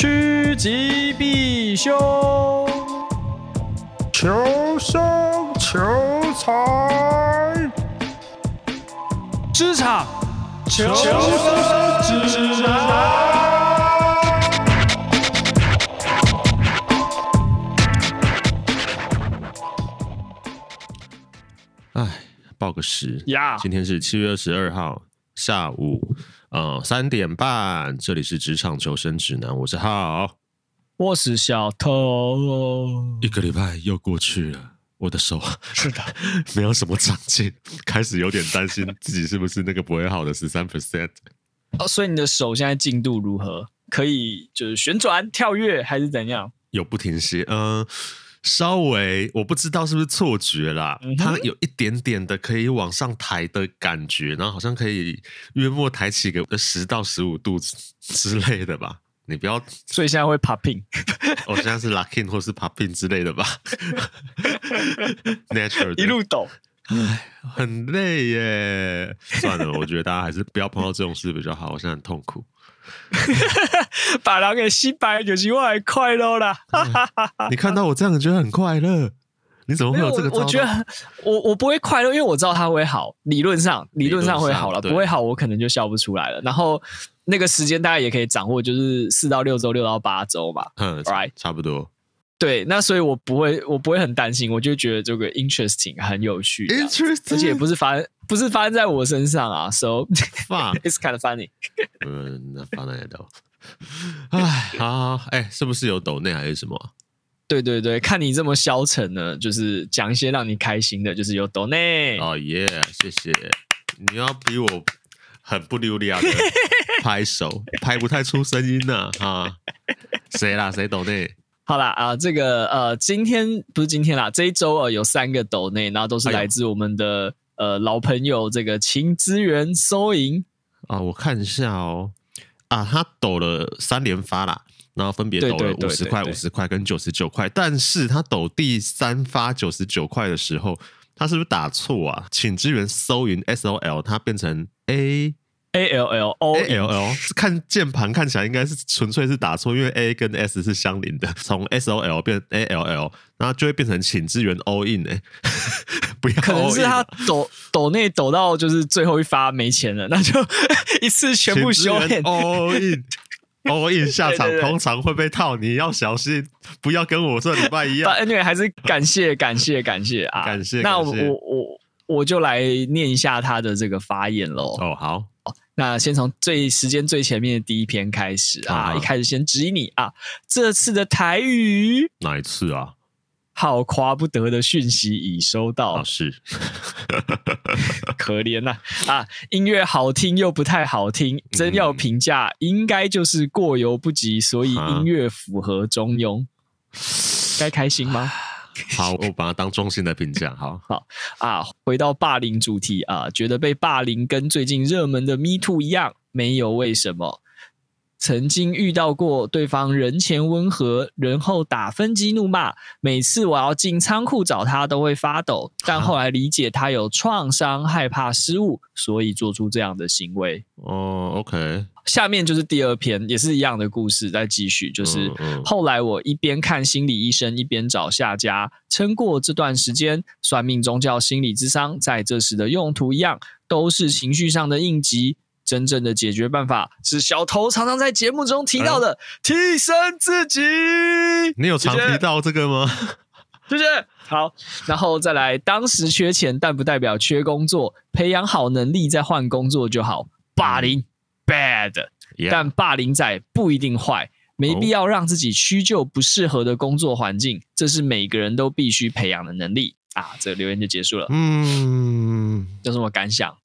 趋吉避凶，求生求财，职场求生指南。哎，报个时呀今天是七月二十二号下午。呃，三点半，这里是职场求生指南，我是浩，我是小偷。一个礼拜又过去了，我的手是的，没有什么长进，开始有点担心自己是不是那个不会好的十三 percent。哦，所以你的手现在进度如何？可以就是旋转、跳跃还是怎样？有不停歇，嗯、呃。稍微我不知道是不是错觉啦，嗯、它有一点点的可以往上抬的感觉，然后好像可以约莫抬起个十到十五度之类的吧。你不要，所以现在会 popping，我、哦、现在是 locking 或是 popping 之类的吧。Natural 一路抖，唉，很累耶。算了，我觉得大家还是不要碰到这种事比较好。我现在很痛苦。把人给洗白，就是我还快乐啦！你看到我这样，觉得很快乐？你怎么会有这个？我觉得我我不会快乐，因为我知道它会好，理论上理论上会好了，不会好我可能就笑不出来了。然后那个时间大概也可以掌握，就是四到六周，六到八周吧。嗯，right，差不多。对，那所以我不会，我不会很担心，我就觉得这个 interesting 很有趣，interesting，而且也不是发生，不是发生在我身上啊，so fun, it's kind of funny。嗯，那放在哪？哎，好，好，哎，是不是有抖内还是什么？对对对，看你这么消沉呢，就是讲一些让你开心的，就是有抖内。哦耶，谢谢。你要比我很不流利的拍手，拍不太出声音呢啊？谁啦？谁抖内？好啦，啊，这个呃，今天不是今天啦，这一周呃有三个抖内，然后都是来自我们的、哎、呃老朋友，这个情资源收银啊，我看一下哦，啊，他抖了三连发啦，然后分别抖了五十块、五十块跟九十九块，但是他抖第三发九十九块的时候，他是不是打错啊？请支援收银 S O L，他变成 A。A L L O A L L，看键盘看起来应该是纯粹是打错，因为 A 跟 S 是相邻的，从 S O L 变 A L L，然后就会变成请支援 all in 哎、欸，不要可能是他抖抖内抖到就是最后一发没钱了，那就一次全部修 all in all in 下场通常会被套，你要小心，不要跟我这礼拜一样。但 anyway 还是感谢感谢感谢啊，感谢。那我我我我就来念一下他的这个发言喽。哦好。那先从最时间最前面的第一篇开始啊，啊一开始先指引你啊，这次的台语哪一次啊？好夸不得的讯息已收到，啊、是 可怜呐啊，啊！音乐好听又不太好听，真要评价，应该就是过犹不及，所以音乐符合中庸，该、啊、开心吗？好，我把它当中性的评价。好好啊，回到霸凌主题啊，觉得被霸凌跟最近热门的 Me Too 一样，没有为什么。曾经遇到过对方人前温和，人后打分机怒骂，每次我要进仓库找他都会发抖，但后来理解他有创伤，害怕失误，所以做出这样的行为。哦，OK。下面就是第二篇，也是一样的故事，再继续。就是后来我一边看心理医生，一边找下家，撑过这段时间。算命、宗教、心理智商，在这时的用途一样，都是情绪上的应急。真正的解决办法是小头常常在节目中提到的，提升自己。你有常提到这个吗？谢谢。好，然后再来，当时缺钱，但不代表缺工作，培养好能力再换工作就好。霸凌。bad，但霸凌仔不一定坏，没必要让自己屈就不适合的工作环境，这是每个人都必须培养的能力啊！这个留言就结束了。嗯，有什么感想？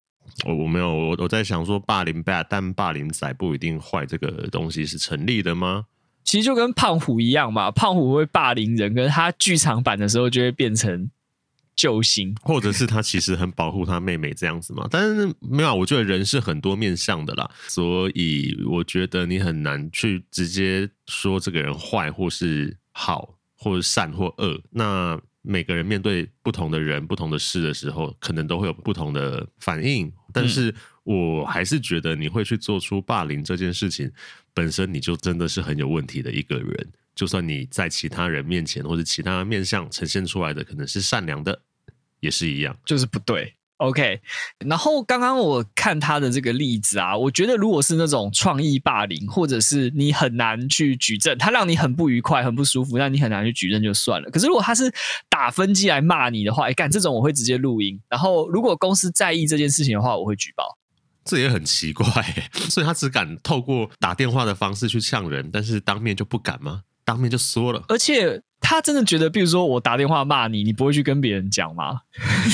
我我没有，我我在想说霸凌 bad，但霸凌仔不一定坏，这个东西是成立的吗？其实就跟胖虎一样嘛，胖虎会霸凌人，可是他剧场版的时候就会变成。救星，或者是他其实很保护他妹妹这样子嘛？但是没有，我觉得人是很多面向的啦，所以我觉得你很难去直接说这个人坏或是好，或是善或恶。那每个人面对不同的人、不同的事的时候，可能都会有不同的反应。但是我还是觉得你会去做出霸凌这件事情本身，你就真的是很有问题的一个人。就算你在其他人面前或者其他面相呈现出来的可能是善良的，也是一样，就是不对。OK，然后刚刚我看他的这个例子啊，我觉得如果是那种创意霸凌，或者是你很难去举证，他让你很不愉快、很不舒服，那你很难去举证就算了。可是如果他是打分机来骂你的话，哎，干这种我会直接录音。然后如果公司在意这件事情的话，我会举报。这也很奇怪，所以他只敢透过打电话的方式去呛人，但是当面就不敢吗？当面就说了，而且他真的觉得，比如说我打电话骂你，你不会去跟别人讲吗？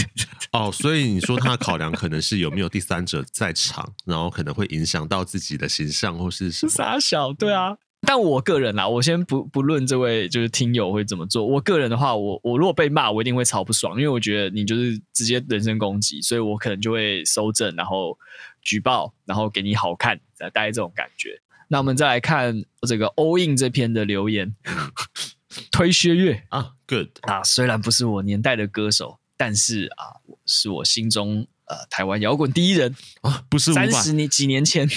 哦，所以你说他的考量可能是有没有第三者在场，然后可能会影响到自己的形象，或是什么？傻小，对啊。但我个人啦，我先不不论这位就是听友会怎么做。我个人的话，我我如果被骂，我一定会超不爽，因为我觉得你就是直接人身攻击，所以我可能就会收证，然后举报，然后给你好看，大概这种感觉。那我们再来看这个 all in 这篇的留言，推薛岳。啊，good。啊，虽然不是我年代的歌手，但是啊，是我心中呃台湾摇滚第一人。啊，不是三十年几年前，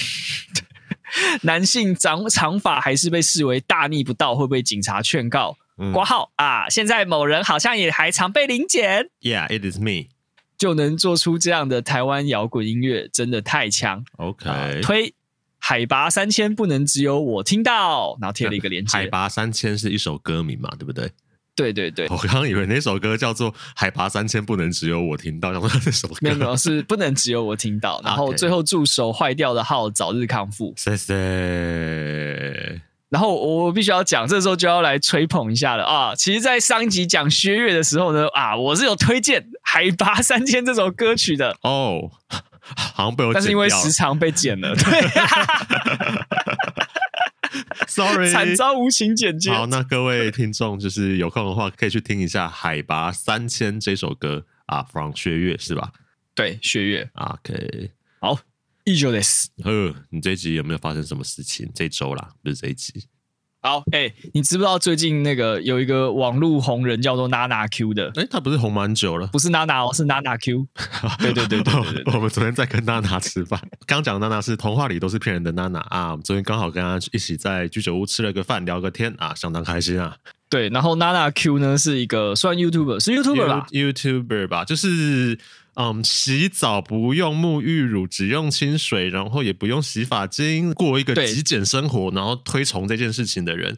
男性长长发还是被视为大逆不道，会被警察劝告。挂、嗯、号啊，现在某人好像也还常被临检，Yeah，it is me，就能做出这样的台湾摇滚音乐，真的太强。OK，、啊、推。海拔三千不能只有我听到，然后贴了一个链接。海拔三千是一首歌名嘛，对不对？对对对，我刚刚以为那首歌叫做《海拔三千不能只有我听到》，叫做那首歌。没有没有，是不能只有我听到。然后最后祝手坏掉的号早日康复。谢谢。然后我必须要讲，这时候就要来吹捧一下了啊！其实，在上一集讲薛岳的时候呢，啊，我是有推荐《海拔三千》这首歌曲的哦。好像被我但是因为时长被剪了，对，sorry，惨遭无情剪辑。好，那各位听众就是有空的话，可以去听一下《海拔三千》这首歌啊，from 薛岳是吧？对，薛岳。OK，好，以上です。呃，你这一集有没有发生什么事情？这周啦，不是这一集。好，哎、欸，你知不知道最近那个有一个网络红人叫做娜娜 Q 的？哎、欸，他不是红蛮久了？不是娜娜哦，是娜娜 Q。对对对对，我们昨天在跟娜娜吃饭，刚讲的娜娜是童话里都是骗人的娜娜啊。我们昨天刚好跟她一起在居酒屋吃了个饭，聊个天啊，相当开心啊。对，然后娜娜 Q 呢是一个算 YouTuber，是 YouTuber 吧？YouTuber 吧，就是。嗯，洗澡不用沐浴乳，只用清水，然后也不用洗发精，过一个极简生活，然后推崇这件事情的人，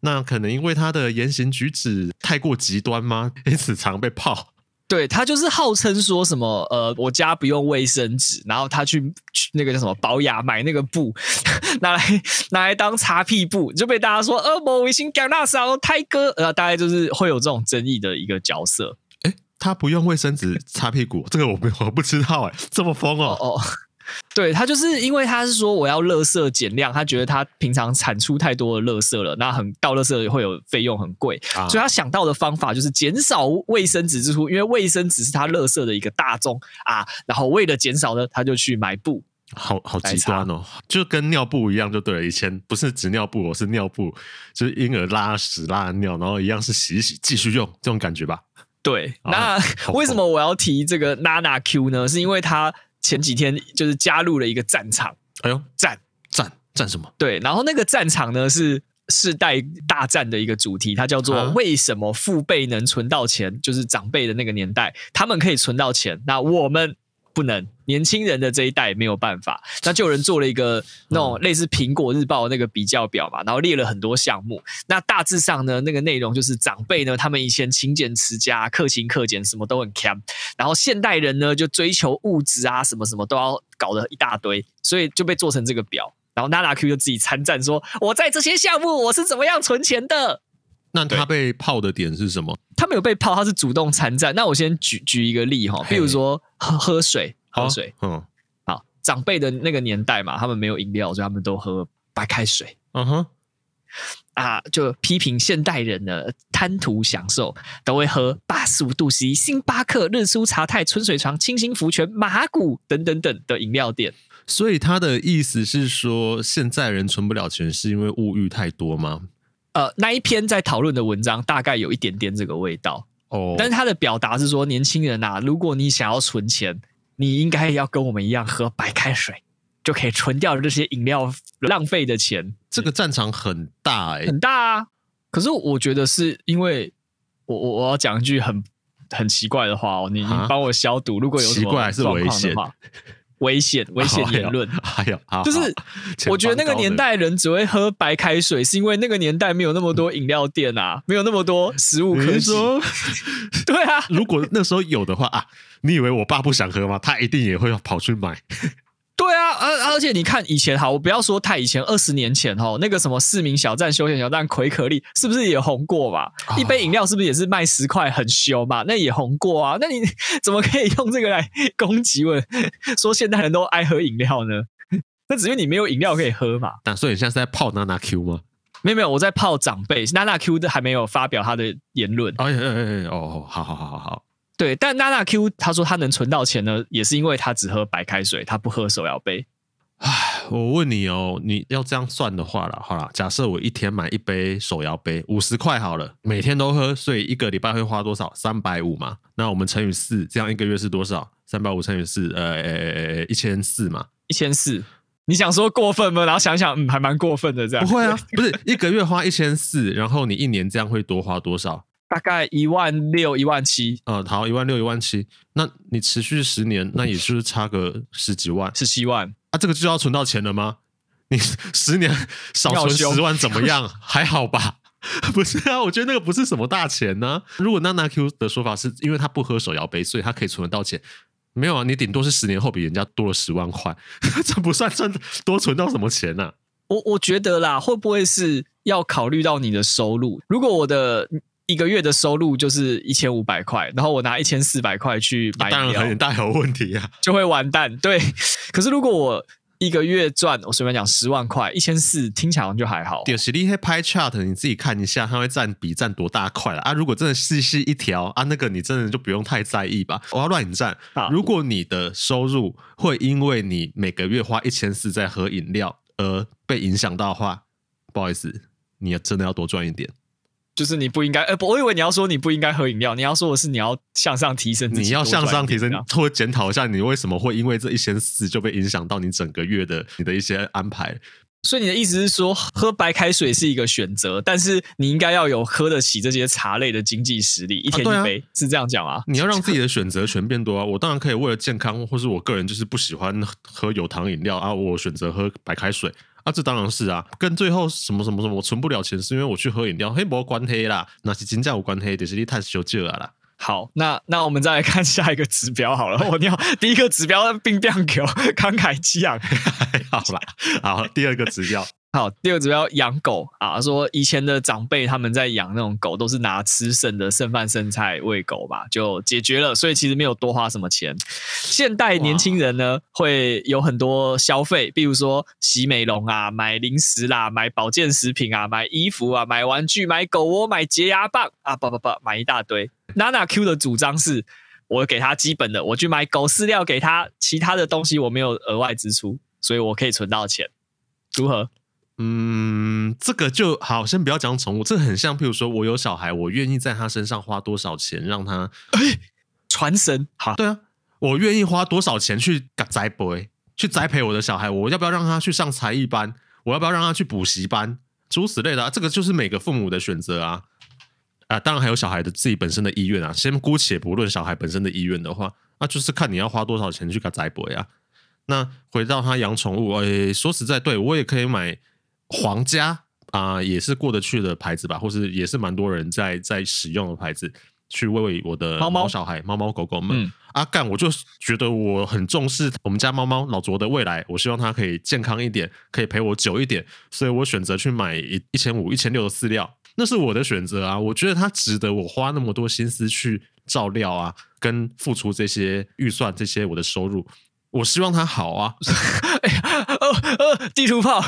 那可能因为他的言行举止太过极端吗？因此常被泡。对，他就是号称说什么呃，我家不用卫生纸，然后他去去那个叫什么保雅买那个布，拿来拿来当擦屁布，就被大家说呃，某微信干那啥泰哥，呃，大概就是会有这种争议的一个角色。他不用卫生纸擦屁股，这个我没我不知道哎，这么疯哦。哦，对，他就是因为他是说我要垃圾减量，他觉得他平常产出太多的垃圾了，那很倒垃圾会有费用很贵，啊，所以他想到的方法就是减少卫生纸支出，因为卫生纸是他垃圾的一个大宗啊，然后为了减少呢，他就去买布，好好极端哦，就跟尿布一样就对了，以前不是纸尿布，我是尿布，就是婴儿拉屎拉尿，然后一样是洗一洗继续用这种感觉吧。对，那为什么我要提这个娜娜 Q 呢？是因为他前几天就是加入了一个战场。哎呦，战战战什么？对，然后那个战场呢是世代大战的一个主题，它叫做“为什么父辈能存到钱”，就是长辈的那个年代，他们可以存到钱，那我们。不能，年轻人的这一代没有办法，那就有人做了一个那种类似苹果日报那个比较表嘛，然后列了很多项目。那大致上呢，那个内容就是长辈呢，他们以前勤俭持家、克勤克俭，什么都很 cam。然后现代人呢，就追求物质啊，什么什么都要搞得一大堆，所以就被做成这个表。然后娜娜 Q 就自己参战说：“我在这些项目我是怎么样存钱的。”那他被泡的点是什么？他没有被泡，他是主动参战。那我先举举一个例哈，比如说喝喝水，喝水，嗯，好，长辈的那个年代嘛，他们没有饮料，所以他们都喝白开水。嗯哼，啊，就批评现代人呢贪图享受，都会喝八十五度 C、星巴克、日出茶太、春水床、清新福泉、马古等等等的饮料店。所以他的意思是说，现在人存不了钱，是因为物欲太多吗？呃，那一篇在讨论的文章大概有一点点这个味道哦，但是他的表达是说，年轻人呐、啊，如果你想要存钱，你应该要跟我们一样喝白开水，就可以存掉这些饮料浪费的钱。这个战场很大哎、欸，很大啊！可是我觉得是因为我我我要讲一句很很奇怪的话哦，你你帮我消毒，如果有什么奇怪还是危险。危险危险言论，还有，还有就是我觉得那个年代人只会喝白开水，是因为那个年代没有那么多饮料店啊，没有那么多食物可以说。对啊，如果那时候有的话啊，你以为我爸不想喝吗？他一定也会跑去买。对啊，而而且你看以前，哈，我不要说太以前，二十年前哦，那个什么市民小站、休闲小站、葵可力，是不是也红过嘛？哦、一杯饮料是不是也是卖十块，很羞嘛？那也红过啊。那你怎么可以用这个来攻击我？说现代人都爱喝饮料呢？那只因为你没有饮料可以喝嘛。那所以你现在是在泡娜娜 Q 吗？没有没有，我在泡长辈娜娜 Q 的还没有发表他的言论。哎哎哎哎哦，好好好好好。对，但娜娜 Q 他说他能存到钱呢，也是因为他只喝白开水，他不喝手摇杯。唉，我问你哦，你要这样算的话了，好了，假设我一天买一杯手摇杯，五十块好了，每天都喝，所以一个礼拜会花多少？三百五嘛。那我们乘以四，这样一个月是多少？三百五乘以四，呃，一千四嘛。一千四，你想说过分吗？然后想想，嗯，还蛮过分的这样。不会啊，不是一个月花一千四，然后你一年这样会多花多少？大概一万六、一万七，呃，好，一万六、一万七，那你持续十年，那也就是差个十几万，十七万啊，这个就要存到钱了吗？你十年少存十万怎么样？还好吧？不是啊，我觉得那个不是什么大钱呢、啊。如果娜娜 Q 的说法是因为他不喝手摇杯，所以他可以存得到钱，没有啊，你顶多是十年后比人家多了十万块，这不算算多存到什么钱呢、啊？我我觉得啦，会不会是要考虑到你的收入？如果我的一个月的收入就是一千五百块，然后我拿一千四百块去买，当然很大有问题啊，就会完蛋。对，可是如果我一个月赚，我随便讲十万块，一千四听起来就还好。对，实力黑拍 chart，你自己看一下，它会占比占多大块了啊？如果真的细细一条啊，那个你真的就不用太在意吧。我要乱战。如果你的收入会因为你每个月花一千四在喝饮料而被影响到的话，不好意思，你要真的要多赚一点。就是你不应该，呃，不，我以为你要说你不应该喝饮料，你要说的是你要向上提升，你要向上提升，或检讨一下你为什么会因为这一些事就被影响到你整个月的你的一些安排。所以你的意思是说，喝白开水是一个选择，但是你应该要有喝得起这些茶类的经济实力，一天一杯，啊啊、是这样讲啊？你要让自己的选择权变多啊！我当然可以为了健康，或是我个人就是不喜欢喝有糖饮料啊，我选择喝白开水。啊，这当然是啊，跟最后什么什么什么，我存不了钱，是因为我去喝饮料，嘿，没关黑啦，那是金价有关黑，就是你太小气了啦。好，那那我们再来看下一个指标好了，我尿第一个指标冰冰球慷慨激昂，好吧，好，第二个指标。好，第二个指标养狗啊，说以前的长辈他们在养那种狗，都是拿吃剩的剩饭剩菜喂狗吧，就解决了，所以其实没有多花什么钱。现代年轻人呢，会有很多消费，比如说洗美容啊，买零食啦，买保健食品啊，买衣服啊，买玩具，买狗窝，买洁牙棒啊，不不不，买一大堆。娜娜 Q 的主张是，我给他基本的，我去买狗饲料给他，其他的东西我没有额外支出，所以我可以存到钱，如何？嗯，这个就好，先不要讲宠物，这个很像，譬如说我有小孩，我愿意在他身上花多少钱让他哎传神。好，对啊，我愿意花多少钱去栽培，去栽培我的小孩，我要不要让他去上才艺班？我要不要让他去补习班？诸如此类的啊，这个就是每个父母的选择啊。啊，当然还有小孩的自己本身的意愿啊。先姑且不论小孩本身的意愿的话，那就是看你要花多少钱去给他栽培啊。那回到他养宠物，哎，说实在，对我也可以买。皇家啊、呃，也是过得去的牌子吧，或是也是蛮多人在在使用的牌子，去喂喂我的猫猫小孩、猫猫狗狗们。阿、嗯、干、啊，我就觉得我很重视我们家猫猫老卓的未来，我希望它可以健康一点，可以陪我久一点，所以我选择去买一一千五、一千六的饲料，那是我的选择啊。我觉得它值得我花那么多心思去照料啊，跟付出这些预算、这些我的收入。我希望他好啊！哎呀，呃呃，地图炮，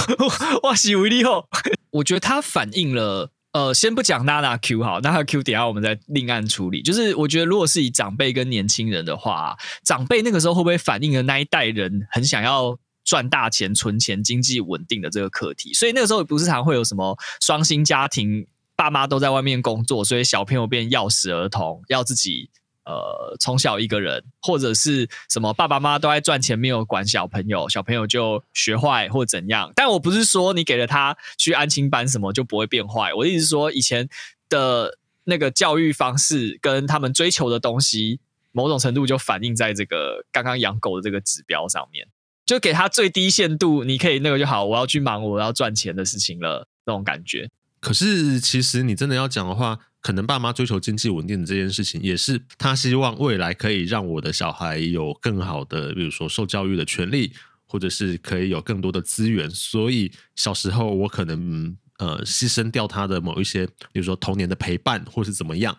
哇西维利后，我觉得他反映了，呃，先不讲娜娜 Q 好，娜娜 Q 等下我们再另案处理。就是我觉得，如果是以长辈跟年轻人的话，长辈那个时候会不会反映了那一代人很想要赚大钱、存钱、经济稳定的这个课题？所以那个时候不是常会有什么双薪家庭，爸妈都在外面工作，所以小朋友变钥匙儿童，要自己。呃，从小一个人，或者是什么爸爸妈妈都在赚钱，没有管小朋友，小朋友就学坏或怎样。但我不是说你给了他去安亲班什么就不会变坏，我的意思是说以前的那个教育方式跟他们追求的东西，某种程度就反映在这个刚刚养狗的这个指标上面，就给他最低限度，你可以那个就好，我要去忙我要赚钱的事情了，那种感觉。可是其实你真的要讲的话。可能爸妈追求经济稳定的这件事情，也是他希望未来可以让我的小孩有更好的，比如说受教育的权利，或者是可以有更多的资源。所以小时候我可能呃牺牲掉他的某一些，比如说童年的陪伴，或是怎么样。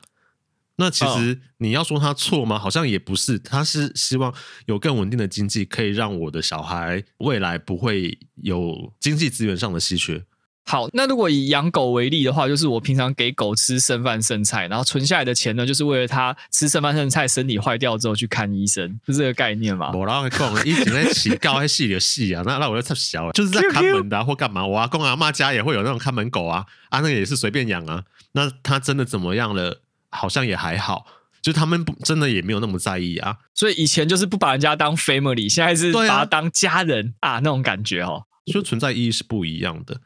那其实你要说他错吗？好像也不是，他是希望有更稳定的经济，可以让我的小孩未来不会有经济资源上的稀缺。好，那如果以养狗为例的话，就是我平常给狗吃剩饭剩菜，然后存下来的钱呢，就是为了它吃剩饭剩菜，身体坏掉之后去看医生，是这个概念吗？我然后讲一直在起告还戏里的戏啊，那那我就太小了，就是在看门的、啊、或干嘛。我阿公阿妈家也会有那种看门狗啊，啊，那个也是随便养啊。那它真的怎么样了？好像也还好，就他们不真的也没有那么在意啊。所以以前就是不把人家当 family，现在是把他当家人啊，啊，那种感觉哦，就存在意义是不一样的。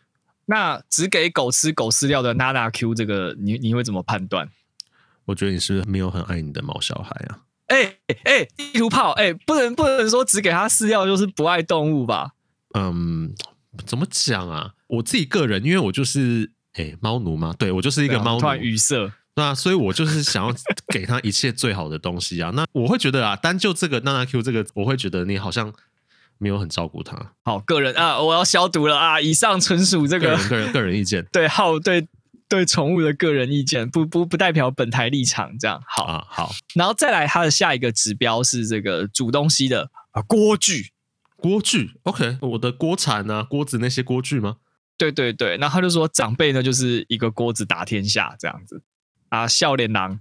那只给狗吃狗饲料的娜娜 Q，这个你你会怎么判断？我觉得你是没有很爱你的毛小孩啊？哎哎、欸，地图炮，哎、欸，不能不能说只给他饲料就是不爱动物吧？嗯，怎么讲啊？我自己个人，因为我就是哎猫奴嘛，对我就是一个猫奴，语塞，对啊，所以我就是想要给他一切最好的东西啊。那我会觉得啊，单就这个娜娜 Q 这个，我会觉得你好像。没有很照顾他。好，个人啊，我要消毒了啊！以上纯属这个个人个人，个人意见。对，好，对对，宠物的个人意见，不不不代表本台立场。这样好啊，好。然后再来，它的下一个指标是这个煮东西的啊锅具，锅具。OK，我的锅铲啊，锅子那些锅具吗？对对对。然后他就说，长辈呢就是一个锅子打天下这样子啊，笑脸郎。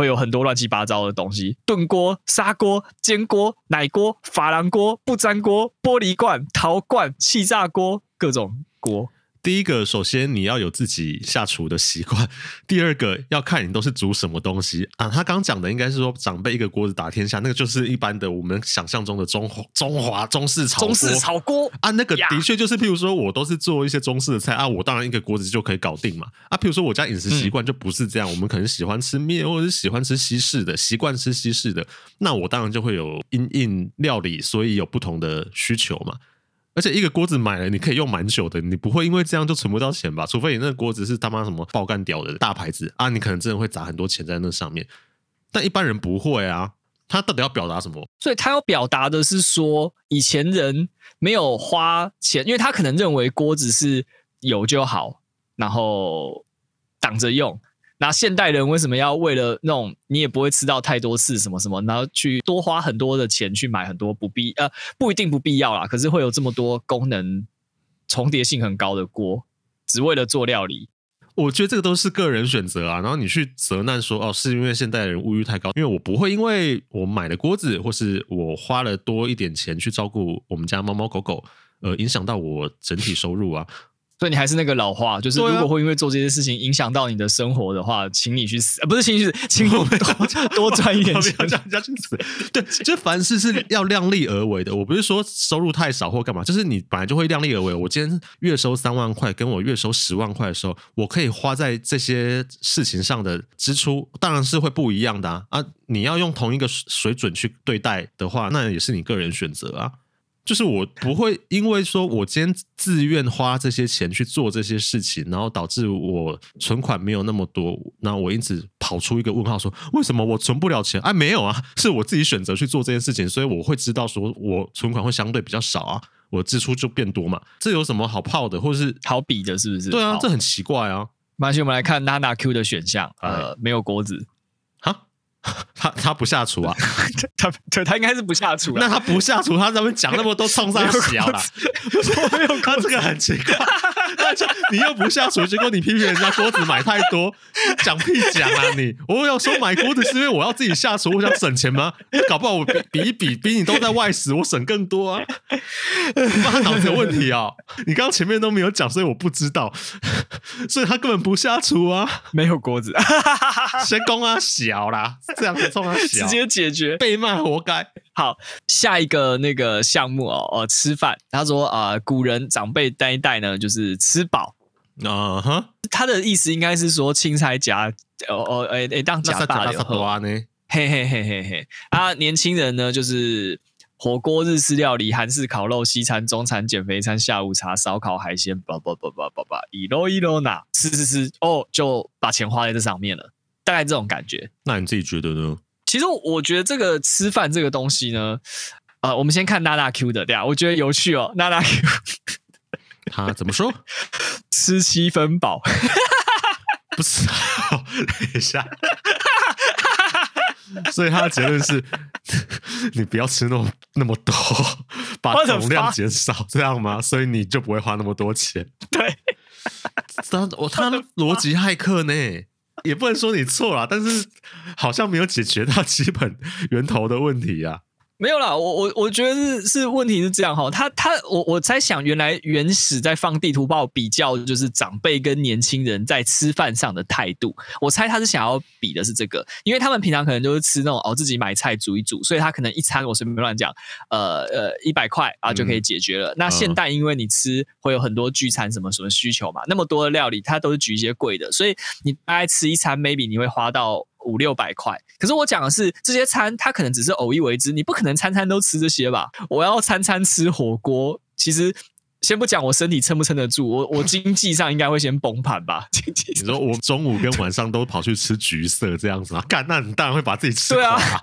会有很多乱七八糟的东西：炖锅、砂锅、煎锅、奶锅、珐琅锅、不粘锅、玻璃罐、陶罐、气炸锅，各种锅。第一个，首先你要有自己下厨的习惯；第二个，要看你都是煮什么东西啊。他刚讲的应该是说长辈一个锅子打天下，那个就是一般的我们想象中的中华中华中式炒中式炒锅啊。那个的确就是，譬如说我都是做一些中式的菜啊，我当然一个锅子就可以搞定嘛。啊，譬如说我家饮食习惯就不是这样，嗯、我们可能喜欢吃面，或者是喜欢吃西式的，习惯吃西式的，那我当然就会有因应料理，所以有不同的需求嘛。而且一个锅子买了，你可以用蛮久的，你不会因为这样就存不到钱吧？除非你那个锅子是他妈什么爆干屌的大牌子啊，你可能真的会砸很多钱在那上面。但一般人不会啊，他到底要表达什么？所以他要表达的是说，以前人没有花钱，因为他可能认为锅子是有就好，然后挡着用。那现代人为什么要为了那种你也不会吃到太多次什么什么，然后去多花很多的钱去买很多不必呃不一定不必要啦，可是会有这么多功能重叠性很高的锅，只为了做料理。我觉得这个都是个人选择啊。然后你去责难说哦，是因为现代人物欲太高，因为我不会因为我买了锅子，或是我花了多一点钱去照顾我们家猫猫狗狗，呃，影响到我整体收入啊。所以你还是那个老话，就是如果会因为做这些事情影响到你的生活的话，请你去死，不是请你去死，请我们多 多赚一点钱，叫人家去死。对，就凡事是要量力而为的。我不是说收入太少或干嘛，就是你本来就会量力而为。我今天月收三万块，跟我月收十万块的时候，我可以花在这些事情上的支出，当然是会不一样的啊。啊，你要用同一个水准去对待的话，那也是你个人选择啊。就是我不会因为说我今天自愿花这些钱去做这些事情，然后导致我存款没有那么多，那我因此跑出一个问号，说为什么我存不了钱？哎，没有啊，是我自己选择去做这件事情，所以我会知道说我存款会相对比较少啊，我支出就变多嘛，这有什么好泡的，或是好比的，是不是？对啊，这很奇怪啊。没关系，我们来看娜娜 Q 的选项，呃，没有锅子。他他不下厨啊？他他他应该是不下厨。那他不下厨，他怎么讲那么多冲上小了？我没有，他这个很奇怪。你又不下厨，结果你批评人家锅子买太多，讲屁讲啊你！我要说买锅子是因为我要自己下厨，我想省钱吗？搞不好我比比一比，比你都在外食，我省更多啊！他脑子有问题啊！你刚刚前面都没有讲，所以我不知道。所以他根本不下厨啊，没有锅子，先攻啊小啦，这样子冲啊小，直接解决，被骂活该。好，下一个那个项目哦，哦，吃饭。他说啊、呃，古人长辈那一代呢，就是吃饱啊哈。Uh. 他的意思应该是说，青菜夹哦哦，哎哎，当夹大的喝呢，嘿嘿嘿嘿嘿。啊，年轻人呢，就是火锅、日式料理、韩式烤肉、西餐、中餐、减肥餐、下午茶、烧烤、海鲜，叭叭叭叭叭叭，一罗一罗拿，吃吃吃，哦，就把钱花在这上面了，大概这种感觉。那你自己觉得呢？其实我觉得这个吃饭这个东西呢，呃，我们先看娜娜 Q 的，对啊，我觉得有趣哦。娜娜 Q，他怎么说？吃七分饱？不是，等一下。所以他的结论是，你不要吃那么那么多，把总量减少，这样吗？所以你就不会花那么多钱。对，他我他的逻辑骇客呢？也不能说你错了，但是好像没有解决到基本源头的问题啊。没有啦，我我我觉得是是问题是这样哈，他他我我在想，原来原始在放地图炮比较，就是长辈跟年轻人在吃饭上的态度。我猜他是想要比的是这个，因为他们平常可能就是吃那种哦自己买菜煮一煮，所以他可能一餐我随便乱讲，呃呃一百块啊就可以解决了。嗯、那现代因为你吃会有很多聚餐什么什么需求嘛，那么多的料理，它都是举一些贵的，所以你大概吃一餐，maybe 你会花到。五六百块，可是我讲的是这些餐，它可能只是偶一为之，你不可能餐餐都吃这些吧？我要餐餐吃火锅，其实先不讲我身体撑不撑得住，我我经济上应该会先崩盘吧？经济上，你说我中午跟晚上都跑去吃橘色这样子啊？干，那你当然会把自己吃垮。对啊。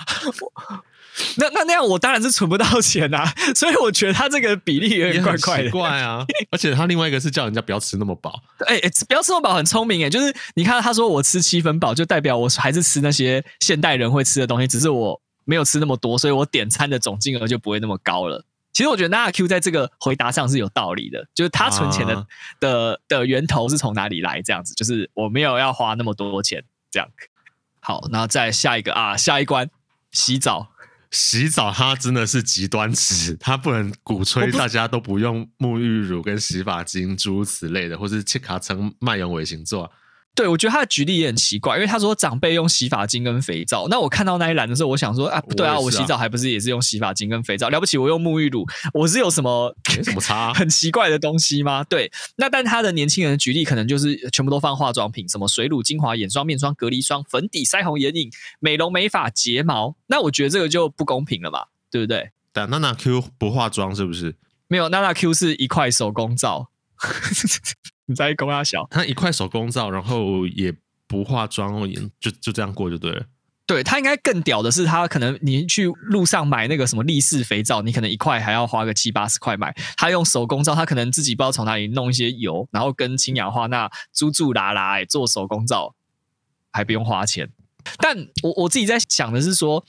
那那那样我当然是存不到钱啊，所以我觉得他这个比例有点怪怪的，奇怪啊！而且他另外一个是叫人家不要吃那么饱，哎哎，不要吃那么饱很聪明哎，就是你看他说我吃七分饱，就代表我还是吃那些现代人会吃的东西，只是我没有吃那么多，所以我点餐的总金额就不会那么高了。其实我觉得 Nana Q 在这个回答上是有道理的，就是他存钱的、啊、的的源头是从哪里来？这样子，就是我没有要花那么多钱，这样。好，然后再下一个啊，下一关洗澡。洗澡，它真的是极端值，它不能鼓吹大家都不用沐浴乳跟洗发精诸如此类的，或是切卡称卖用微型做。对，我觉得他的举例也很奇怪，因为他说长辈用洗发精跟肥皂。那我看到那一栏的时候，我想说啊，不对啊，我，啊我洗澡还不是也是用洗发精跟肥皂？了不起，我用沐浴乳，我是有什么什么差 很奇怪的东西吗？对，那但他的年轻人的举例可能就是全部都放化妆品，什么水乳精华、眼霜、面霜、隔离霜、粉底、腮红、眼影、美容美发、睫毛。那我觉得这个就不公平了嘛，对不对？但娜娜 Q 不化妆是不是？没有，娜娜 Q 是一块手工皂。你在公阿小，他一块手工皂，然后也。不化妆，就就这样过就对了。对，他应该更屌的是，他可能你去路上买那个什么立式肥皂，你可能一块还要花个七八十块买。他用手工皂，他可能自己不知道从哪里弄一些油，然后跟氢氧化钠珠珠啦啦哎做手工皂，还不用花钱。但我我自己在想的是说，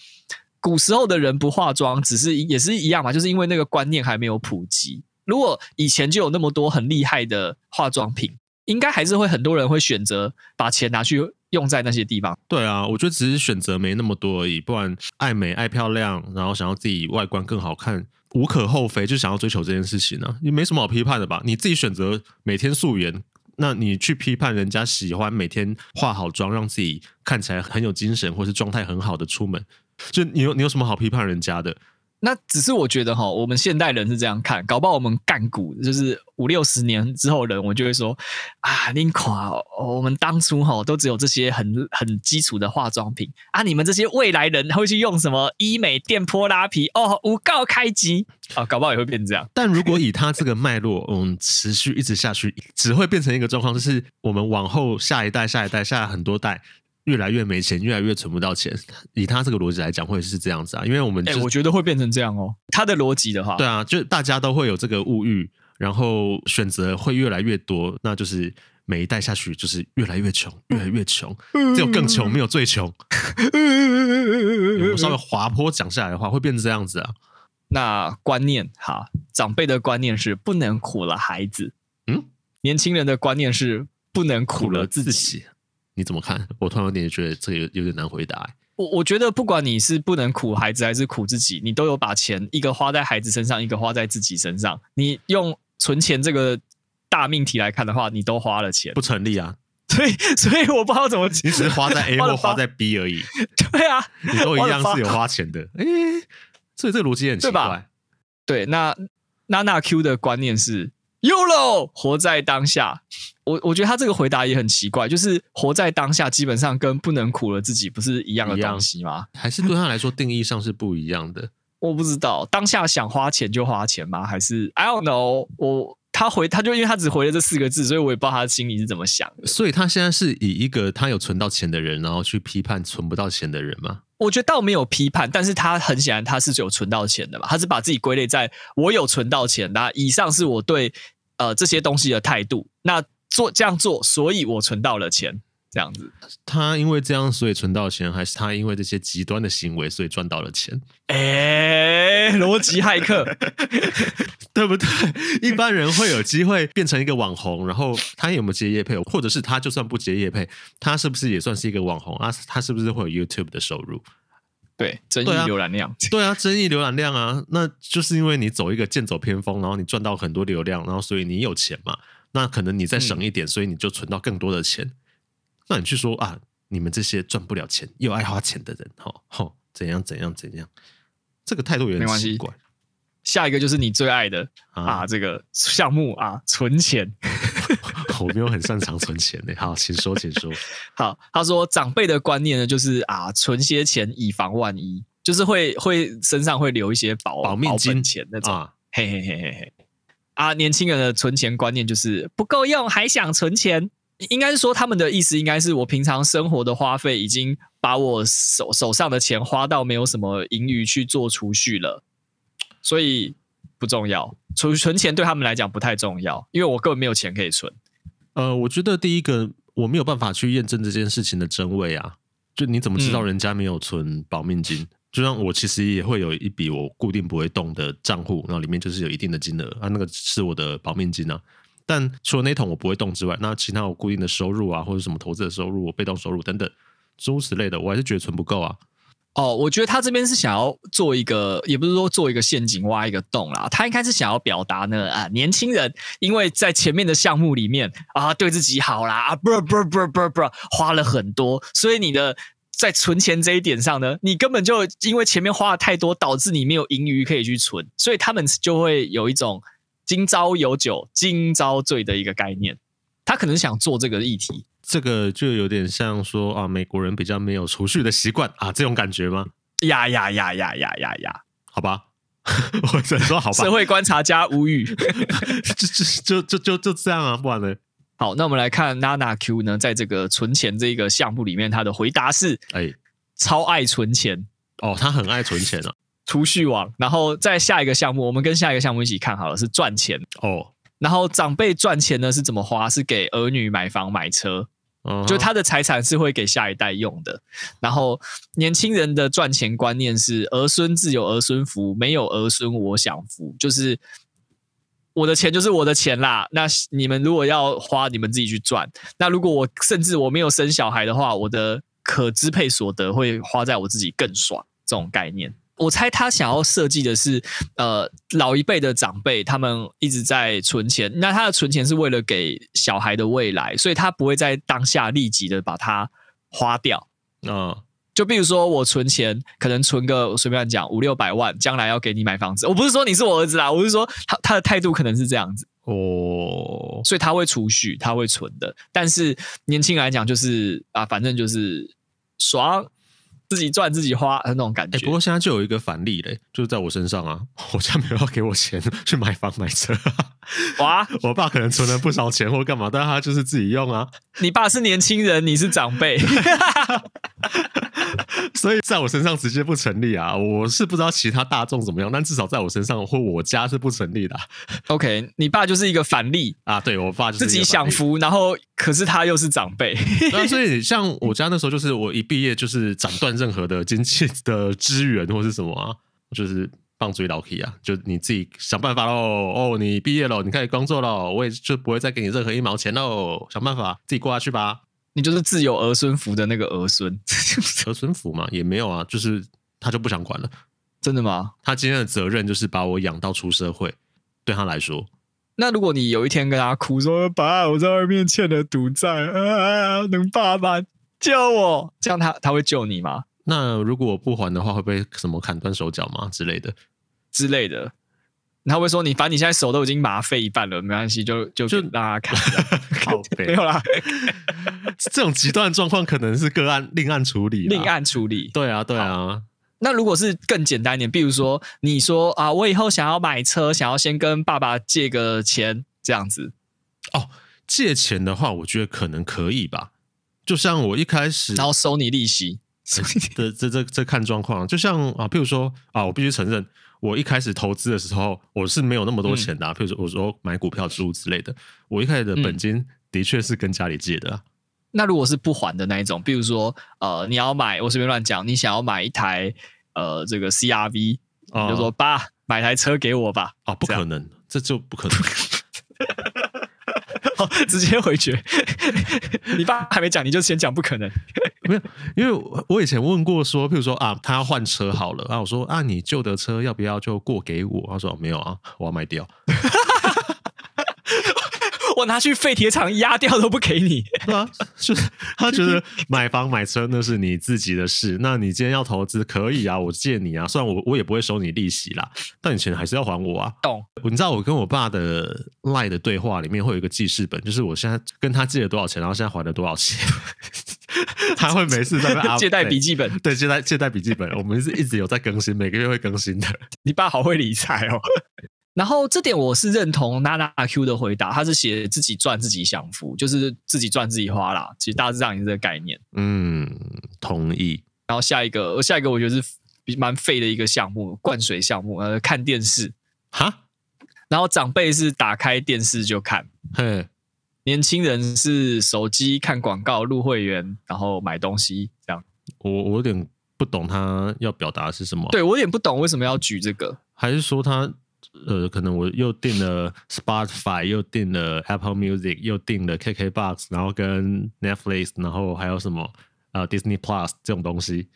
古时候的人不化妆，只是也是一样嘛，就是因为那个观念还没有普及。如果以前就有那么多很厉害的化妆品。应该还是会很多人会选择把钱拿去用在那些地方。对啊，我觉得只是选择没那么多而已。不然爱美爱漂亮，然后想要自己外观更好看，无可厚非，就想要追求这件事情呢、啊，也没什么好批判的吧？你自己选择每天素颜，那你去批判人家喜欢每天化好妆，让自己看起来很有精神，或是状态很好的出门，就你有你有什么好批判人家的？那只是我觉得哈，我们现代人是这样看，搞不好我们干股就是五六十年之后人，我就会说啊，林垮，我们当初哈都只有这些很很基础的化妆品啊，你们这些未来人会去用什么医美电波拉皮哦，无告开机啊，搞不好也会变这样。但如果以他这个脉络，嗯，持续一直下去，只会变成一个状况，就是我们往后下一代、下一代、下很多代。越来越没钱，越来越存不到钱。以他这个逻辑来讲，会是这样子啊？因为我们、就是，哎、欸，我觉得会变成这样哦。他的逻辑的话，对啊，就大家都会有这个物欲，然后选择会越来越多，那就是每一代下去就是越来越穷，越来越穷，只有更穷，没有最穷。我们稍微滑坡讲下来的话，会变成这样子啊。那观念哈，长辈的观念是不能苦了孩子，嗯，年轻人的观念是不能苦了自己。你怎么看？我突然有点觉得这个有，有点难回答。我我觉得不管你是不能苦孩子还是苦自己，你都有把钱一个花在孩子身上，一个花在自己身上。你用存钱这个大命题来看的话，你都花了钱，不成立啊。所以，所以我不知道怎么，你只是花在 A 或花在 B 而已。对啊，你都一样是有花钱的。哎，所以这个逻辑很奇怪。对，那娜娜 Q 的观念是 YOLO，活在当下。我我觉得他这个回答也很奇怪，就是活在当下，基本上跟不能苦了自己不是一样的东西吗？还是对他来说定义上是不一样的？我不知道，当下想花钱就花钱吗？还是 I don't know？我他回他就因为他只回了这四个字，所以我也不知道他的心里是怎么想的。所以他现在是以一个他有存到钱的人，然后去批判存不到钱的人吗？我觉得倒没有批判，但是他很显然他是有存到钱的嘛，他是把自己归类在我有存到钱，那以上是我对呃这些东西的态度。那做这样做，所以我存到了钱，这样子。他因为这样，所以存到钱，还是他因为这些极端的行为，所以赚到了钱？哎、欸，逻辑骇客，对不对？一般人会有机会变成一个网红，然后他有没有接业配，或者是他就算不接业配，他是不是也算是一个网红啊？他是不是会有 YouTube 的收入？对，争议浏览量，对啊，争议浏览量啊，那就是因为你走一个剑走偏锋，然后你赚到很多流量，然后所以你有钱嘛。那可能你再省一点，嗯、所以你就存到更多的钱。那你去说啊，你们这些赚不了钱又爱花钱的人，吼吼，怎样怎样怎样？这个态度有点奇怪。下一个就是你最爱的啊，啊，这个项目啊，存钱。我没有很擅长存钱的。好，请说，请说。好，他说长辈的观念呢，就是啊，存些钱以防万一，就是会会身上会留一些保保命金钱那种。啊、嘿嘿嘿嘿嘿。啊，年轻人的存钱观念就是不够用，还想存钱。应该是说他们的意思，应该是我平常生活的花费已经把我手手上的钱花到没有什么盈余去做储蓄了，所以不重要。存存钱对他们来讲不太重要，因为我根本没有钱可以存。呃，我觉得第一个我没有办法去验证这件事情的真伪啊，就你怎么知道人家没有存保命金？就像我其实也会有一笔我固定不会动的账户，然后里面就是有一定的金额啊，那个是我的保命金啊。但除了那桶我不会动之外，那其他我固定的收入啊，或者什么投资的收入、被动收入等等诸如此类的，我还是觉得存不够啊。哦，我觉得他这边是想要做一个，也不是说做一个陷阱挖一个洞啦，他应该是想要表达呢啊，年轻人因为在前面的项目里面啊，对自己好啦啊，不不不不不，花了很多，所以你的。在存钱这一点上呢，你根本就因为前面花了太多，导致你没有盈余可以去存，所以他们就会有一种今朝有酒今朝醉的一个概念。他可能想做这个议题，这个就有点像说啊，美国人比较没有储蓄的习惯啊，这种感觉吗？呀呀呀呀呀呀呀！好吧，我只能说好吧。社会观察家无语，就就就就就这样啊，不然呢？好，那我们来看娜娜 Q 呢，在这个存钱这个项目里面，他的回答是：哎，超爱存钱哦，他很爱存钱啊，储蓄王。然后在下一个项目，我们跟下一个项目一起看好了，是赚钱哦。然后长辈赚钱呢是怎么花？是给儿女买房买车，嗯、就他的财产是会给下一代用的。然后年轻人的赚钱观念是儿孙自有儿孙福，没有儿孙我享福，就是。我的钱就是我的钱啦，那你们如果要花，你们自己去赚。那如果我甚至我没有生小孩的话，我的可支配所得会花在我自己更爽这种概念。我猜他想要设计的是，呃，老一辈的长辈他们一直在存钱，那他的存钱是为了给小孩的未来，所以他不会在当下立即的把它花掉。嗯、就比如说，我存钱，可能存个随便讲五六百万，将来要给你买房子。我不是说你是我儿子啦，我是说他他的态度可能是这样子哦，所以他会储蓄，他会存的。但是年轻人来讲，就是啊，反正就是爽。自己赚自己花的那种感觉。欸，不过现在就有一个反例嘞，就是在我身上啊，我家没有要给我钱 去买房买车。哇，我爸可能存了不少钱或干嘛，但是他就是自己用啊。你爸是年轻人，你是长辈。所以在我身上直接不成立啊！我是不知道其他大众怎么样，但至少在我身上或我家是不成立的啊。OK，你爸就是一个反例啊！对，我爸就是自己享福，然后可是他又是长辈。对啊，所以像我家那时候，就是我一毕业就是斩断任何的经济的资源或是什么啊，就是棒槌老 K 啊，就你自己想办法喽。哦，你毕业了，你开始工作了，我也就不会再给你任何一毛钱喽。想办法自己过下去吧。你就是自有儿孙福的那个儿孙，儿孙福嘛，也没有啊，就是他就不想管了。真的吗？他今天的责任就是把我养到出社会，对他来说，那如果你有一天跟他哭说：“爸，我在外面欠了赌债啊，能爸爸救我？”这样他他会救你吗？那如果我不还的话，会被什么砍断手脚吗之类的？之类的？他会说：“你反正你现在手都已经麻废一半了，没关系，就就就让他砍。好” 没有啦。这种极端状况可能是个案另案处理，另案处理。对啊，对啊。那如果是更简单一点，比如说你说啊，我以后想要买车，想要先跟爸爸借个钱，这样子。哦，借钱的话，我觉得可能可以吧。就像我一开始，然后收你利息。这这这这看状况。就像啊，譬如说啊，我必须承认，我一开始投资的时候，我是没有那么多钱的啊。嗯、譬如说，我说买股票、之物之类的，我一开始的本金的确是跟家里借的啊。嗯那如果是不还的那一种，比如说，呃，你要买，我随便乱讲，你想要买一台，呃，这个 CRV，哦、就说爸，买台车给我吧。啊，不可能，这，这就不可能。好，直接回绝。你爸还没讲，你就先讲不可能。没有，因为我以前问过说，譬如说啊，他要换车好了，然后我说啊，你旧的车要不要就过给我？他说没有啊，我要卖掉。我拿去废铁厂压掉都不给你，对啊，就是他觉得买房买车那是你自己的事，那你今天要投资可以啊，我借你啊，虽然我我也不会收你利息啦，但你钱还是要还我啊。懂？你知道我跟我爸的 LINE 的对话里面会有一个记事本，就是我现在跟他借了多少钱，然后现在还了多少钱，他会每次在那借贷笔记本，对，借贷借贷笔记本，我们是一直有在更新，每个月会更新的。你爸好会理财哦。然后这点我是认同娜娜 Q 的回答，他是写自己赚自己享福，就是自己赚自己花啦。其实大致上也是这个概念。嗯，同意。然后下一个，下一个我觉得是蛮废的一个项目，灌水项目，呃，看电视。哈？然后长辈是打开电视就看，哼。年轻人是手机看广告、入会员，然后买东西这样。我我有点不懂他要表达的是什么。对，我有点不懂为什么要举这个，还是说他？呃，可能我又订了 Spotify，又订了 Apple Music，又订了 KKBox，然后跟 Netflix，然后还有什么呃 Disney Plus 这种东西，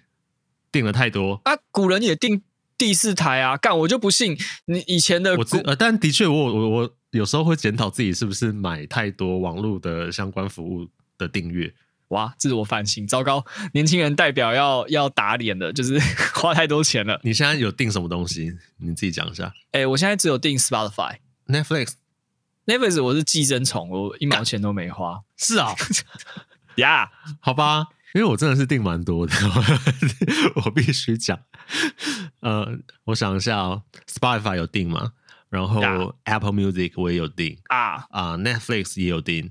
订了太多啊！古人也订第四台啊，干我就不信你以前的我知呃，但的确我我我有时候会检讨自己是不是买太多网络的相关服务的订阅。哇，自我反省，糟糕！年轻人代表要要打脸的，就是 花太多钱了。你现在有订什么东西？你自己讲一下。哎、欸，我现在只有订 Spotify、Netflix、Netflix，我是寄生虫，我一毛钱都没花。是啊，呀，好吧，因为我真的是订蛮多的，我必须讲。呃，我想一下哦，Spotify 有订吗？然后 Apple Music 我也有订啊啊，Netflix 也有订，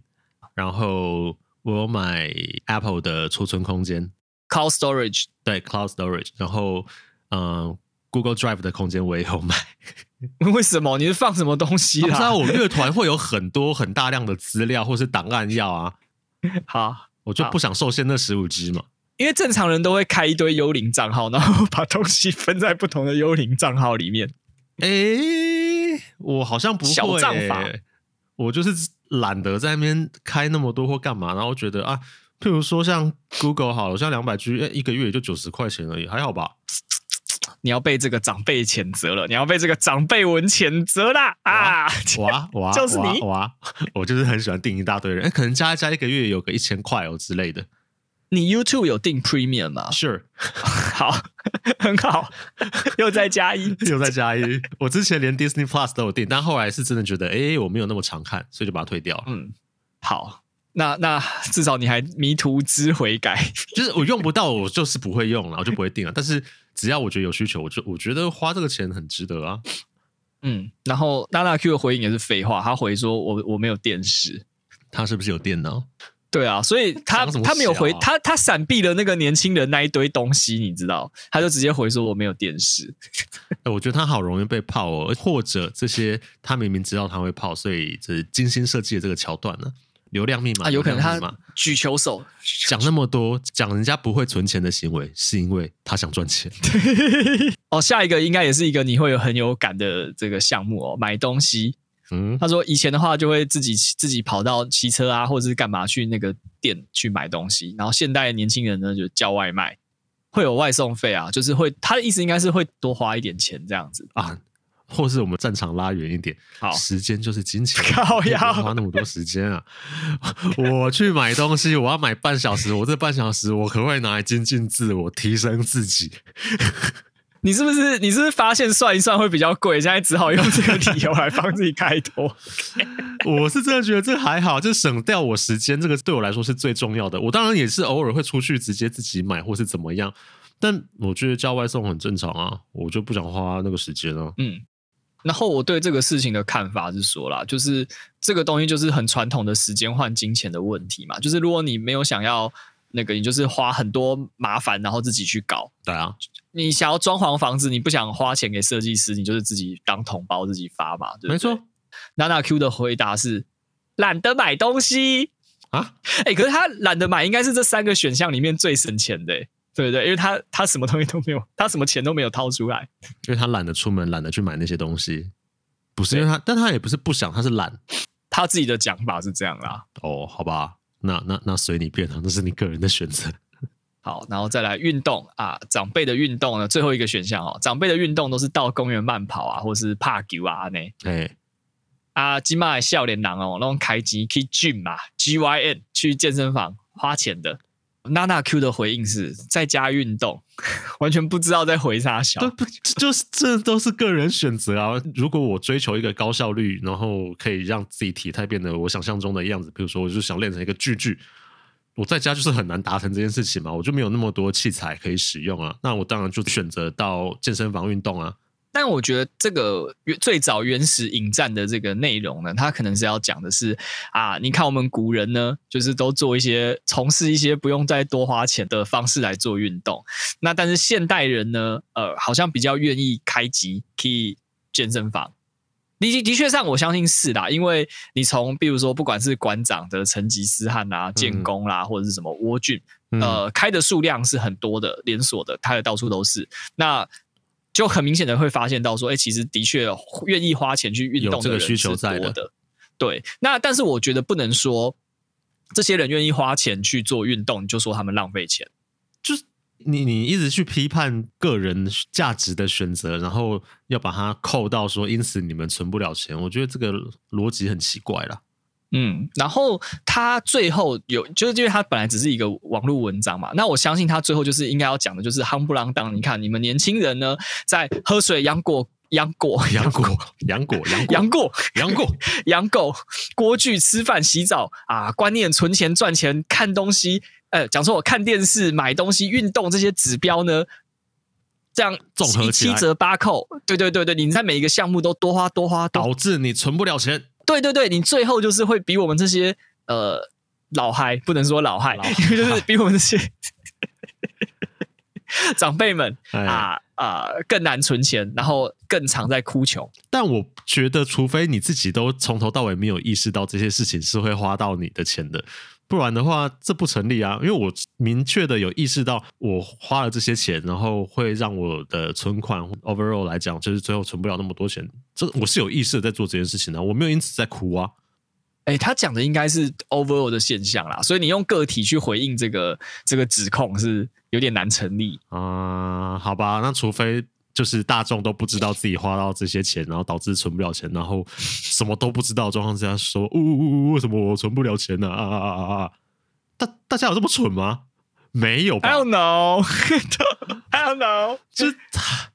然后。我有买 Apple 的储存空间，Cloud Storage，对，Cloud Storage，然后嗯、呃、Google Drive 的空间我也有买。为什么？你是放什么东西啊？知道我乐团会有很多很大量的资料或是档案要啊。好，我就不想受限那十五 G 嘛。因为正常人都会开一堆幽灵账号，然后把东西分在不同的幽灵账号里面。诶，我好像不会、欸。小账法，我就是。懒得在那边开那么多或干嘛，然后觉得啊，譬如说像 Google 好了，像两百 G，一个月也就九十块钱而已，还好吧？你要被这个长辈谴责了，你要被这个长辈文谴责啦啊！哇 哇，就是你哇！我就是很喜欢订一大堆人，可能加一加一个月有个一千块哦之类的。你 YouTube 有订 Premium 吗？Sure，好，很好，又再加一，又再加一。我之前连 Disney Plus 都有订，但后来是真的觉得，哎、欸，我没有那么常看，所以就把它退掉了。嗯，好，那那至少你还迷途知悔改，就是我用不到，我就是不会用了，我就不会订了。但是只要我觉得有需求，我就我觉得花这个钱很值得啊。嗯，然后娜娜 Q 的回应也是废话，他回说我我没有电视，他是不是有电脑？对啊，所以他他没有回他他闪避了那个年轻人那一堆东西，你知道，他就直接回说我没有电视。我觉得他好容易被泡哦，或者这些他明明知道他会泡，所以这是精心设计的这个桥段呢。流量密码啊，有可能他举球手讲那么多，讲人家不会存钱的行为，是因为他想赚钱。哦，下一个应该也是一个你会有很有感的这个项目哦，买东西。嗯，他说以前的话就会自己自己跑到骑车啊，或者是干嘛去那个店去买东西。然后现代的年轻人呢，就叫外卖，会有外送费啊，就是会他的意思应该是会多花一点钱这样子啊。或是我们战场拉远一点，好，时间就是金钱，不花那么多时间啊！我去买东西，我要买半小时，我这半小时我可不可以拿来精进自我，提升自己？你是不是你是不是发现算一算会比较贵，现在只好用这个理由来帮自己开脱？我是真的觉得这还好，就省掉我时间，这个对我来说是最重要的。我当然也是偶尔会出去直接自己买，或是怎么样。但我觉得叫外送很正常啊，我就不想花那个时间啊。嗯，然后我对这个事情的看法是说啦，就是这个东西就是很传统的时间换金钱的问题嘛。就是如果你没有想要那个，你就是花很多麻烦，然后自己去搞。对啊，你想要装潢房子，你不想花钱给设计师，你就是自己当同胞自己发嘛。对对，没错。娜娜 Q 的回答是懒得买东西啊。哎、欸，可是他懒得买，应该是这三个选项里面最省钱的、欸。对对，因为他他什么东西都没有，他什么钱都没有掏出来，因为他懒得出门，懒得去买那些东西，不是因为他，但他也不是不想，他是懒，他自己的讲法是这样啦。哦，好吧，那那那随你便啊，那是你个人的选择。好，然后再来运动啊，长辈的运动呢，最后一个选项哦，长辈的运动都是到公园慢跑啊，或是拍球啊呢。哎，啊，今麦少年郎哦，那种开机去 gym 嘛，G Y N 去健身房花钱的。娜娜 Q 的回应是在家运动，完全不知道在回啥小。不，就是这都是个人选择啊。如果我追求一个高效率，然后可以让自己体态变得我想象中的样子，比如说，我就想练成一个巨巨，我在家就是很难达成这件事情嘛。我就没有那么多器材可以使用啊。那我当然就选择到健身房运动啊。但我觉得这个最早原始引战的这个内容呢，它可能是要讲的是啊，你看我们古人呢，就是都做一些从事一些不用再多花钱的方式来做运动。那但是现代人呢，呃，好像比较愿意开机去健身房。的的确上，我相信是啦，因为你从比如说不管是馆长的成吉思汗啊、建功啦，嗯、或者是什么窝俊，呃，开的数量是很多的，连锁的，开的到处都是。那就很明显的会发现到说，哎、欸，其实的确愿意花钱去运动的人是多的，的的对。那但是我觉得不能说这些人愿意花钱去做运动，你就说他们浪费钱。就是你你一直去批判个人价值的选择，然后要把它扣到说，因此你们存不了钱，我觉得这个逻辑很奇怪啦。嗯，然后他最后有，就是因为他本来只是一个网络文章嘛，那我相信他最后就是应该要讲的，就是夯不啷当。你看，你们年轻人呢，在喝水养果、养果、养果、养果、养果、养果、养狗、锅具、吃饭、洗澡啊，观念、存钱、赚钱、看东西，呃，讲说我看电视、买东西、运动这些指标呢，这样综合七折八扣，对对对对，你在每一个项目都多花多花，导致你存不了钱。对对对，你最后就是会比我们这些呃老嗨，不能说老嗨，因为就是比我们这些 长辈们啊啊更难存钱，然后更常在哭穷。但我觉得，除非你自己都从头到尾没有意识到这些事情是会花到你的钱的，不然的话这不成立啊。因为我明确的有意识到，我花了这些钱，然后会让我的存款 overall 来讲，就是最后存不了那么多钱。这我是有意识的在做这件事情的，我没有因此在哭啊。哎，他讲的应该是 overall 的现象啦，所以你用个体去回应这个这个指控是有点难成立啊、呃。好吧，那除非就是大众都不知道自己花到这些钱，然后导致存不了钱，然后什么都不知道的状况之下说，呜呜呜，为什么我存不了钱呢？啊啊啊啊啊！大大家有这么蠢吗？没有吧？I don't know，I don't know，就是他。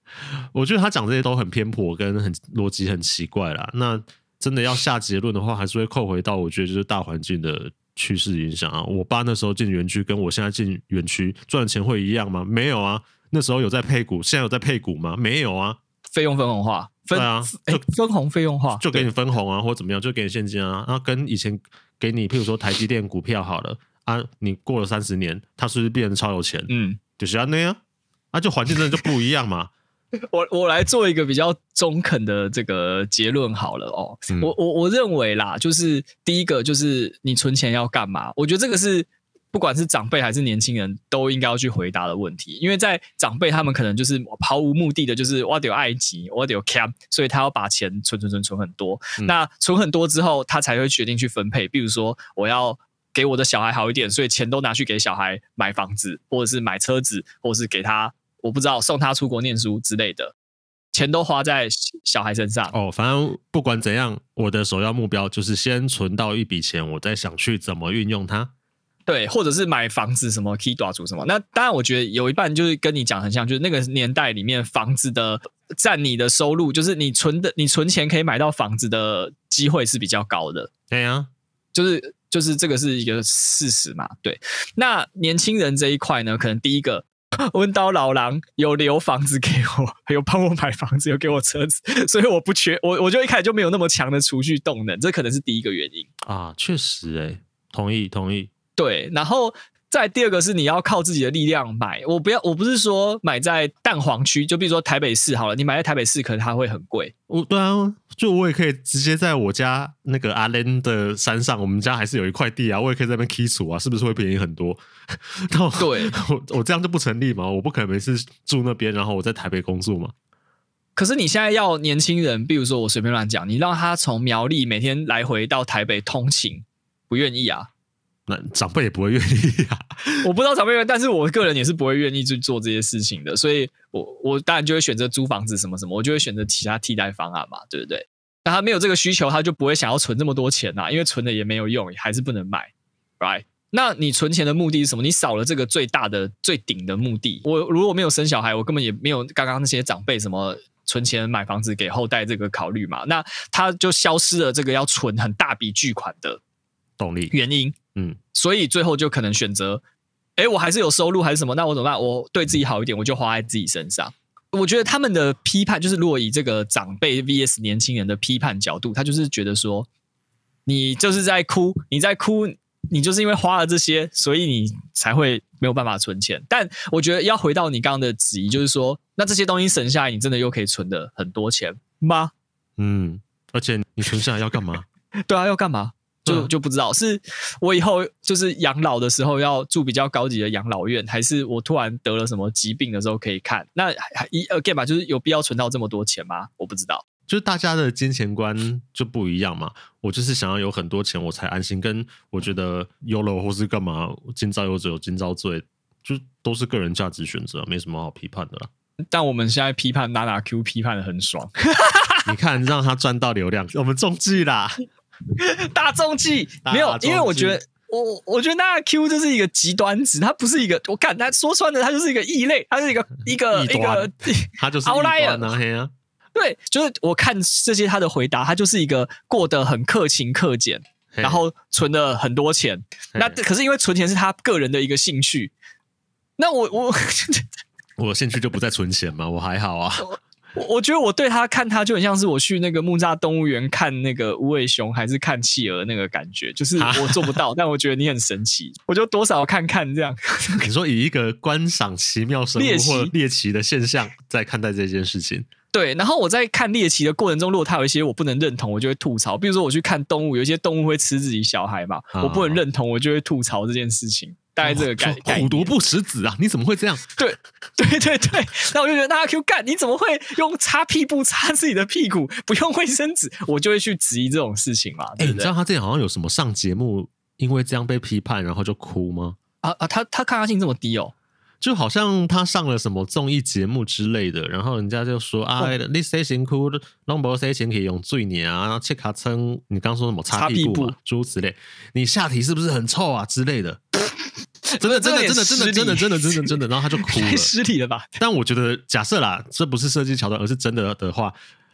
我觉得他讲这些都很偏颇，跟很逻辑很奇怪啦。那真的要下结论的话，还是会扣回到我觉得就是大环境的趋势影响啊。我爸那时候进园区，跟我现在进园区赚的钱会一样吗？没有啊。那时候有在配股，现在有在配股吗？没有啊。费用分红化，分对啊，就分红费用化，就给你分红啊，或者怎么样，就给你现金啊。然后跟以前给你，譬如说台积电股票好了啊，你过了三十年，它是不是变得超有钱？嗯，就是那样啊，啊，就环境真的就不一样嘛。我我来做一个比较中肯的这个结论好了哦，嗯、我我我认为啦，就是第一个就是你存钱要干嘛？我觉得这个是不管是长辈还是年轻人都应该要去回答的问题，因为在长辈他们可能就是毫无目的的，就是我得有埃及，我得有 cap，所以他要把钱存存存存很多，嗯、那存很多之后，他才会决定去分配，比如说我要给我的小孩好一点，所以钱都拿去给小孩买房子，或者是买车子，或者是给他。我不知道送他出国念书之类的，钱都花在小孩身上。哦，反正不管怎样，我的首要目标就是先存到一笔钱，我再想去怎么运用它。对，或者是买房子什么 key 大主什么。那当然，我觉得有一半就是跟你讲很像，就是那个年代里面房子的占你的收入，就是你存的你存钱可以买到房子的机会是比较高的。对呀，就是就是这个是一个事实嘛。对，那年轻人这一块呢，可能第一个。温刀老狼有留房子给我，有帮我买房子，有给我车子，所以我不缺我，我就一开始就没有那么强的储蓄动能，这可能是第一个原因啊。确实，哎，同意同意。对，然后再第二个是你要靠自己的力量买，我不要，我不是说买在蛋黄区，就比如说台北市好了，你买在台北市可能它会很贵。我对啊，就我也可以直接在我家那个阿莲的山上，我们家还是有一块地啊，我也可以在那边起厝啊，是不是会便宜很多？那对，我我这样就不成立嘛，我不可能每次住那边，然后我在台北工作嘛。可是你现在要年轻人，比如说我随便乱讲，你让他从苗栗每天来回到台北通勤，不愿意啊？那长辈也不会愿意啊。我不知道长辈愿，但是我个人也是不会愿意去做这些事情的，所以我我当然就会选择租房子什么什么，我就会选择其他替代方案嘛，对不对？那他没有这个需求，他就不会想要存这么多钱呐、因为存了也没有用，还是不能买，right？那你存钱的目的是什么？你少了这个最大的、最顶的目的。我如果没有生小孩，我根本也没有刚刚那些长辈什么存钱买房子给后代这个考虑嘛。那他就消失了这个要存很大笔巨款的动力原因。嗯，所以最后就可能选择，哎，我还是有收入还是什么？那我怎么办？我对自己好一点，我就花在自己身上。我觉得他们的批判就是，如果以这个长辈 vs 年轻人的批判角度，他就是觉得说，你就是在哭，你在哭，你就是因为花了这些，所以你才会没有办法存钱。但我觉得要回到你刚刚的质疑，就是说，那这些东西省下来，你真的又可以存的很多钱吗？嗯，而且你存下来要干嘛？对啊，要干嘛？就就不知道，是我以后就是养老的时候要住比较高级的养老院，还是我突然得了什么疾病的时候可以看？那一 again 吧，就是有必要存到这么多钱吗？我不知道，就是大家的金钱观就不一样嘛。我就是想要有很多钱我才安心，跟我觉得 YOLO 或是干嘛，今朝有酒有今朝醉，就都是个人价值选择，没什么好批判的啦。但我们现在批判娜娜 Q 批判的很爽，你看让他赚到流量，我们中计啦。大众气。没有，因为我觉得我我觉得那 Q 就是一个极端值，它不是一个，我看他说穿了，它就是一个异类，它是一个一个 一个，它就是异端 啊，对，就是我看这些他的回答，他就是一个过得很克勤克俭，然后存了很多钱，那可是因为存钱是他个人的一个兴趣，那我我我兴趣就不再存钱嘛，我还好啊。我我觉得我对他看他就很像是我去那个木栅动物园看那个无尾熊还是看企鹅那个感觉，就是我做不到，但我觉得你很神奇，我就多少看看这样。你说以一个观赏奇妙生物或猎奇的现象在看待这件事情，对。然后我在看猎奇的过程中，如果他有一些我不能认同，我就会吐槽。比如说我去看动物，有一些动物会吃自己小孩嘛，我不能认同，我就会吐槽这件事情。大概这个概念，虎毒不食子啊！你怎么会这样？对 对对对，那我就觉得那 Q 干，你怎么会用擦屁股擦自己的屁股，不用卫生纸？我就会去质疑这种事情嘛。哎、欸，你知道他之前好像有什么上节目，因为这样被批判，然后就哭吗？啊啊，他他抗压性这么低哦？就好像他上了什么综艺节目之类的，然后人家就说、哦、啊，你谁辛苦，拢无谁钱可以用嘴脸啊，然后切卡称，你刚说什么擦屁股，诸如此类，你下体是不是很臭啊之类的？真的，真的，真的，真的，真的，真的，真的，真的，然后他就哭了，太失礼了吧？但我觉得，假设啦，这不是设计桥段，而是真的的话，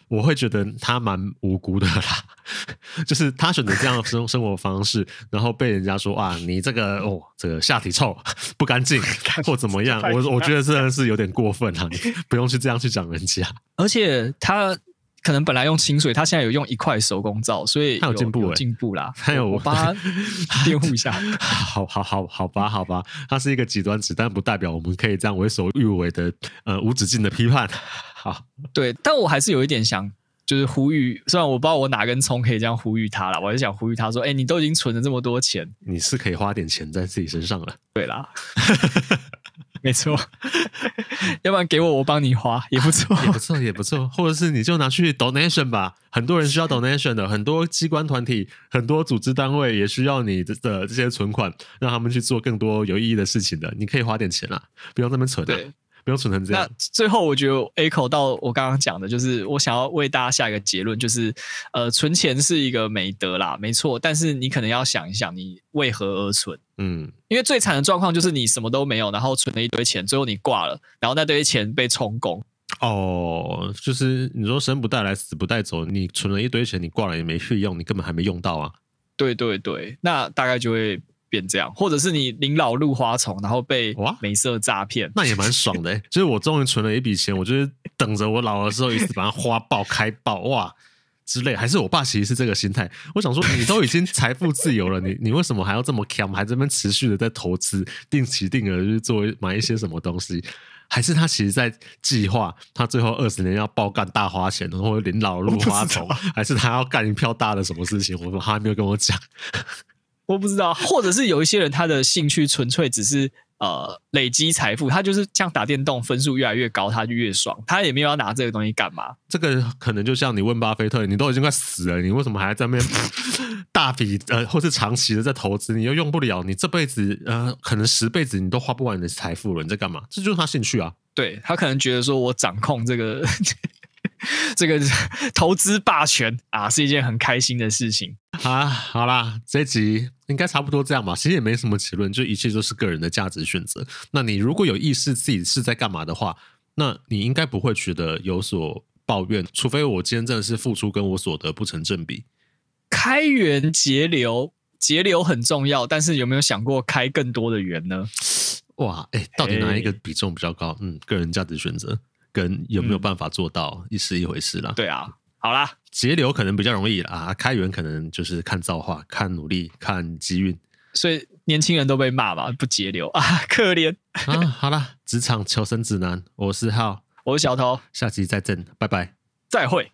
我会觉得他蛮无辜的啦。就是他选择这样的生生活方式，然后被人家说啊，你这个哦，这个下体臭不干净，或怎么样？我我觉得真的是有点过分啊！你不用去这样去讲人家，而且他。可能本来用清水，他现在有用一块手工皂，所以有他有进步，有进步啦。还有我帮他 辩护一下，好好好好吧，好吧，他是一个极端值，但不代表我们可以这样为所欲为的呃无止境的批判。好，对，但我还是有一点想，就是呼吁，虽然我不知道我哪根葱可以这样呼吁他了，我还是想呼吁他说，哎、欸，你都已经存了这么多钱，你是可以花点钱在自己身上了。对啦。没错，要不然给我，我帮你花也不错，也不错，也不错。或者是你就拿去 donation 吧，很多人需要 donation 的，很多机关团体、很多组织单位也需要你的这些存款，让他们去做更多有意义的事情的。你可以花点钱啦，不用那么存。对，不用存成这样。那最后，我觉得 echo 到我刚刚讲的，就是我想要为大家下一个结论，就是呃，存钱是一个美德啦，没错。但是你可能要想一想，你为何而存？嗯，因为最惨的状况就是你什么都没有，然后存了一堆钱，最后你挂了，然后那堆钱被充公。哦，就是你说生不带来，死不带走，你存了一堆钱，你挂了也没去用，你根本还没用到啊。对对对，那大概就会。变这样，或者是你临老入花丛，然后被美色诈骗，那也蛮爽的、欸。就是我终于存了一笔钱，我就是等着我老了之后一次把它花爆、开爆哇之类。还是我爸其实是这个心态。我想说，你都已经财富自由了，你你为什么还要这么强，还这边持续的在投资，定期定额去做买一些什么东西？还是他其实在计划他最后二十年要爆干大花钱，然后临老入花丛？还是他要干一票大的什么事情？我说他还没有跟我讲。我不知道，或者是有一些人他的兴趣纯粹只是呃累积财富，他就是像打电动，分数越来越高，他就越爽，他也没有要拿这个东西干嘛。这个可能就像你问巴菲特，你都已经快死了，你为什么还在那边 大笔呃或是长期的在投资？你又用不了，你这辈子呃可能十辈子你都花不完你的财富了，你在干嘛？这就是他兴趣啊。对，他可能觉得说我掌控这个 这个投资霸权啊，是一件很开心的事情。啊，好啦，这集应该差不多这样吧。其实也没什么结论，就一切都是个人的价值选择。那你如果有意识自己是在干嘛的话，那你应该不会觉得有所抱怨，除非我今天真的是付出跟我所得不成正比。开源节流，节流很重要，但是有没有想过开更多的源呢？哇，哎，到底哪一个比重比较高？嗯，个人价值选择跟有没有办法做到，一是一回事啦。对啊。好啦，节流可能比较容易啦，啊，开源可能就是看造化、看努力、看机运。所以年轻人都被骂吧，不节流啊，可怜啊。好啦，职场求生指南，我是浩，我是小头，下期再见，拜拜，再会。